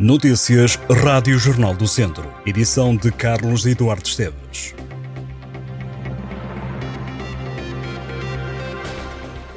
Notícias Rádio Jornal do Centro. Edição de Carlos Eduardo Esteves.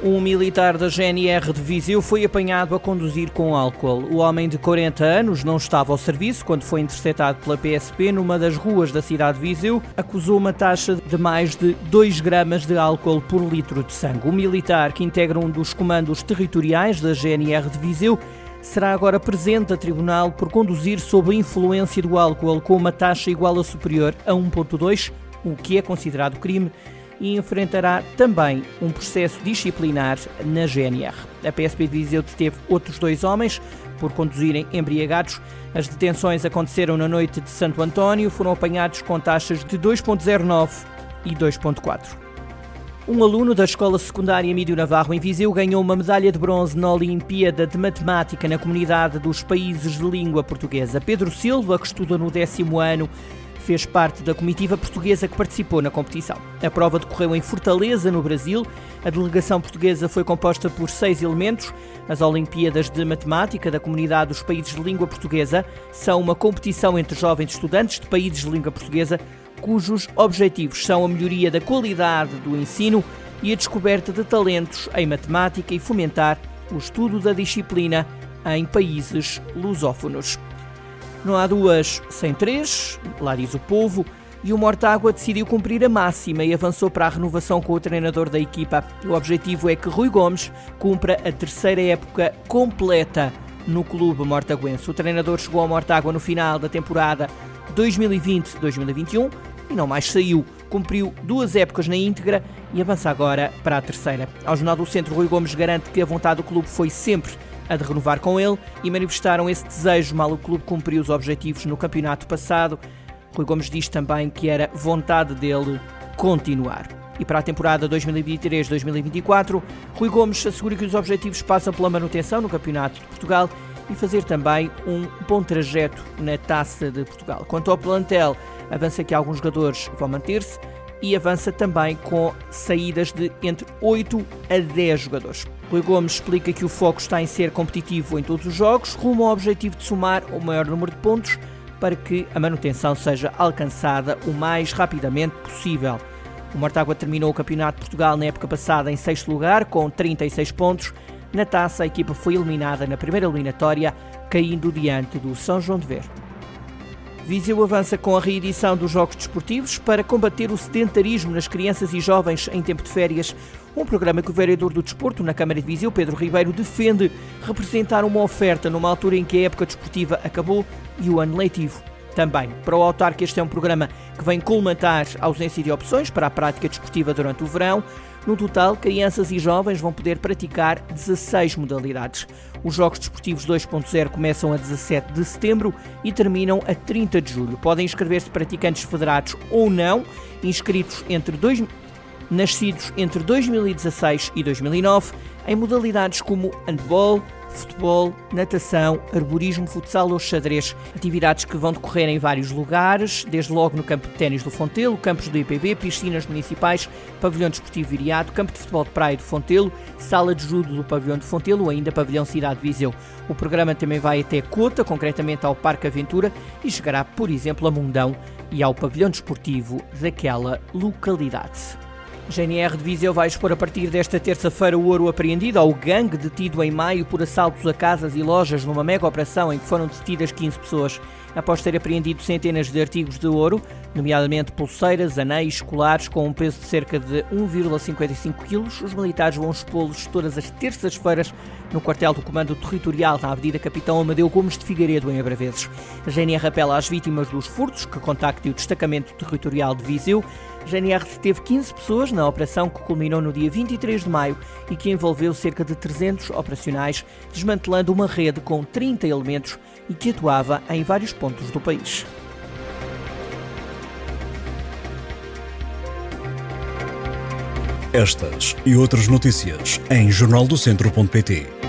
Um militar da GNR de Viseu foi apanhado a conduzir com álcool. O homem de 40 anos não estava ao serviço quando foi interceptado pela PSP numa das ruas da cidade de Viseu. Acusou uma taxa de mais de 2 gramas de álcool por litro de sangue. O militar, que integra um dos comandos territoriais da GNR de Viseu, será agora presente a tribunal por conduzir sob a influência do álcool com uma taxa igual ou superior a 1,2, o que é considerado crime e enfrentará também um processo disciplinar na GNR. A PSP de Viseu deteve outros dois homens por conduzirem embriagados. As detenções aconteceram na noite de Santo António, foram apanhados com taxas de 2.09 e 2.4. Um aluno da Escola Secundária Mídio Navarro em Viseu ganhou uma medalha de bronze na Olimpíada de Matemática na Comunidade dos Países de Língua Portuguesa. Pedro Silva, que estuda no décimo ano, fez parte da comitiva portuguesa que participou na competição. A prova decorreu em Fortaleza, no Brasil. A delegação portuguesa foi composta por seis elementos. As Olimpíadas de Matemática da Comunidade dos Países de Língua Portuguesa são uma competição entre jovens estudantes de países de língua portuguesa cujos objetivos são a melhoria da qualidade do ensino e a descoberta de talentos em matemática e fomentar o estudo da disciplina em países lusófonos. Não há duas sem três, lá diz o povo, e o Mortágua decidiu cumprir a máxima e avançou para a renovação com o treinador da equipa. O objetivo é que Rui Gomes cumpra a terceira época completa no clube mortaguense. O treinador chegou ao Mortágua no final da temporada 2020-2021 e não mais saiu. Cumpriu duas épocas na íntegra e avança agora para a terceira. Ao Jornal do Centro, Rui Gomes garante que a vontade do clube foi sempre a de renovar com ele e manifestaram esse desejo mal o clube cumpriu os objetivos no campeonato passado. Rui Gomes diz também que era vontade dele continuar. E para a temporada 2023-2024, Rui Gomes assegura que os objetivos passam pela manutenção no Campeonato de Portugal e fazer também um bom trajeto na Taça de Portugal. Quanto ao plantel, avança que alguns jogadores vão manter-se e avança também com saídas de entre 8 a 10 jogadores. Rui Gomes explica que o foco está em ser competitivo em todos os jogos, rumo ao objetivo de somar o maior número de pontos para que a manutenção seja alcançada o mais rapidamente possível. O Mortágua terminou o Campeonato de Portugal na época passada em sexto lugar, com 36 pontos. Na taça, a equipa foi eliminada na primeira eliminatória, caindo diante do São João de Ver. Viseu avança com a reedição dos Jogos Desportivos para combater o sedentarismo nas crianças e jovens em tempo de férias. Um programa que o vereador do Desporto na Câmara de Viseu, Pedro Ribeiro, defende representar uma oferta numa altura em que a época desportiva acabou e o ano letivo também. Para o autarca, este é um programa que vem colmatar a ausência de opções para a prática desportiva durante o verão. No total, crianças e jovens vão poder praticar 16 modalidades. Os Jogos Desportivos 2.0 começam a 17 de setembro e terminam a 30 de julho. Podem inscrever-se praticantes federados ou não, inscritos entre dois, nascidos entre 2016 e 2009, em modalidades como handball, futebol, natação, arborismo, futsal ou xadrez. Atividades que vão decorrer em vários lugares, desde logo no campo de ténis do Fontelo, campos do IPB, piscinas municipais, pavilhão desportivo viriado, campo de futebol de praia do Fontelo, sala de judo do pavilhão de Fontelo ou ainda pavilhão Cidade de Viseu. O programa também vai até Cota, concretamente ao Parque Aventura, e chegará, por exemplo, a Mundão e ao pavilhão desportivo daquela localidade. GNR de Viseu vai expor a partir desta terça-feira o ouro apreendido ao gangue detido em maio por assaltos a casas e lojas numa mega operação em que foram detidas 15 pessoas. Após ter apreendido centenas de artigos de ouro, nomeadamente pulseiras, anéis, colares com um peso de cerca de 1,55 kg, os militares vão expô-los todas as terças-feiras no quartel do Comando Territorial na Avenida Capitão Amadeu Gomes de Figueiredo, em Abraveses. A GNR apela às vítimas dos furtos que contactem o Destacamento Territorial de Viseu. A GNR deteve 15 pessoas na operação que culminou no dia 23 de maio e que envolveu cerca de 300 operacionais, desmantelando uma rede com 30 elementos e que atuava em vários pontos do país. Estas e outras notícias em jornaldocentro.pt